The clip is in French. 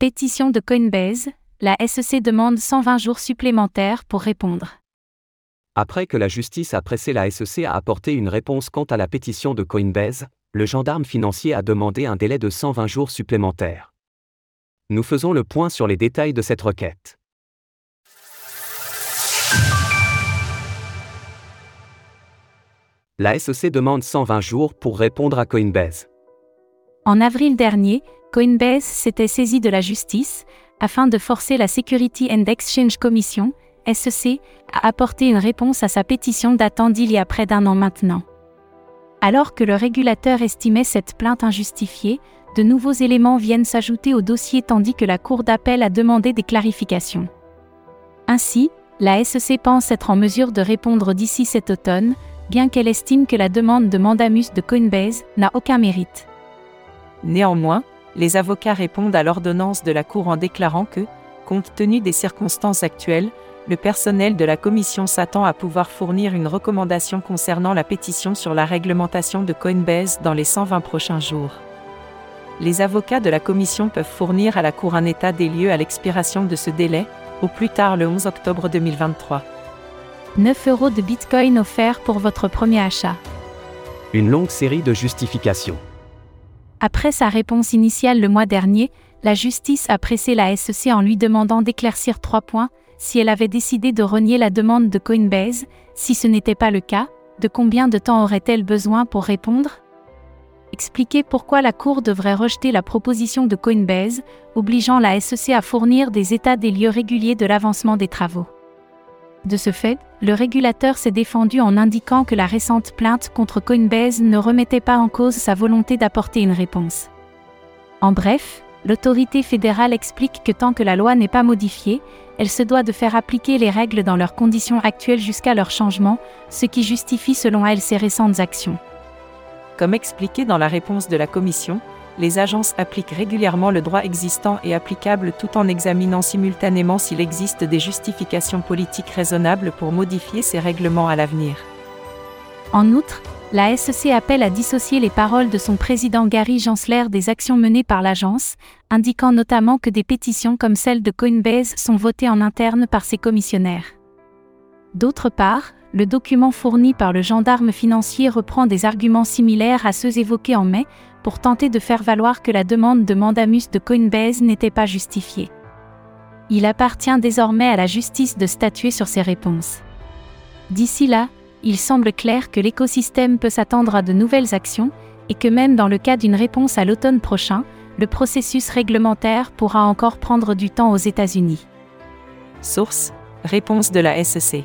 Pétition de Coinbase, la SEC demande 120 jours supplémentaires pour répondre. Après que la justice a pressé la SEC à apporter une réponse quant à la pétition de Coinbase, le gendarme financier a demandé un délai de 120 jours supplémentaires. Nous faisons le point sur les détails de cette requête. La SEC demande 120 jours pour répondre à Coinbase. En avril dernier, Coinbase s'était saisi de la justice afin de forcer la Security and Exchange Commission, SEC, à apporter une réponse à sa pétition datant d'il y a près d'un an maintenant. Alors que le régulateur estimait cette plainte injustifiée, de nouveaux éléments viennent s'ajouter au dossier tandis que la Cour d'appel a demandé des clarifications. Ainsi, la SEC pense être en mesure de répondre d'ici cet automne, bien qu'elle estime que la demande de mandamus de Coinbase n'a aucun mérite. Néanmoins, les avocats répondent à l'ordonnance de la Cour en déclarant que, compte tenu des circonstances actuelles, le personnel de la Commission s'attend à pouvoir fournir une recommandation concernant la pétition sur la réglementation de Coinbase dans les 120 prochains jours. Les avocats de la Commission peuvent fournir à la Cour un état des lieux à l'expiration de ce délai, au plus tard le 11 octobre 2023. 9 euros de Bitcoin offerts pour votre premier achat. Une longue série de justifications. Après sa réponse initiale le mois dernier, la justice a pressé la SEC en lui demandant d'éclaircir trois points, si elle avait décidé de renier la demande de Coinbase, si ce n'était pas le cas, de combien de temps aurait-elle besoin pour répondre? Expliquer pourquoi la Cour devrait rejeter la proposition de Coinbase, obligeant la SEC à fournir des états des lieux réguliers de l'avancement des travaux. De ce fait, le régulateur s'est défendu en indiquant que la récente plainte contre Coinbase ne remettait pas en cause sa volonté d'apporter une réponse. En bref, l'autorité fédérale explique que tant que la loi n'est pas modifiée, elle se doit de faire appliquer les règles dans leurs conditions actuelles jusqu'à leur changement, ce qui justifie selon elle ses récentes actions. Comme expliqué dans la réponse de la Commission, les agences appliquent régulièrement le droit existant et applicable tout en examinant simultanément s'il existe des justifications politiques raisonnables pour modifier ces règlements à l'avenir. En outre, la SEC appelle à dissocier les paroles de son président Gary Gensler des actions menées par l'agence, indiquant notamment que des pétitions comme celle de Coinbase sont votées en interne par ses commissionnaires. D'autre part, le document fourni par le gendarme financier reprend des arguments similaires à ceux évoqués en mai, pour tenter de faire valoir que la demande de mandamus de Coinbase n'était pas justifiée. Il appartient désormais à la justice de statuer sur ces réponses. D'ici là, il semble clair que l'écosystème peut s'attendre à de nouvelles actions, et que même dans le cas d'une réponse à l'automne prochain, le processus réglementaire pourra encore prendre du temps aux États-Unis. Source Réponse de la SEC.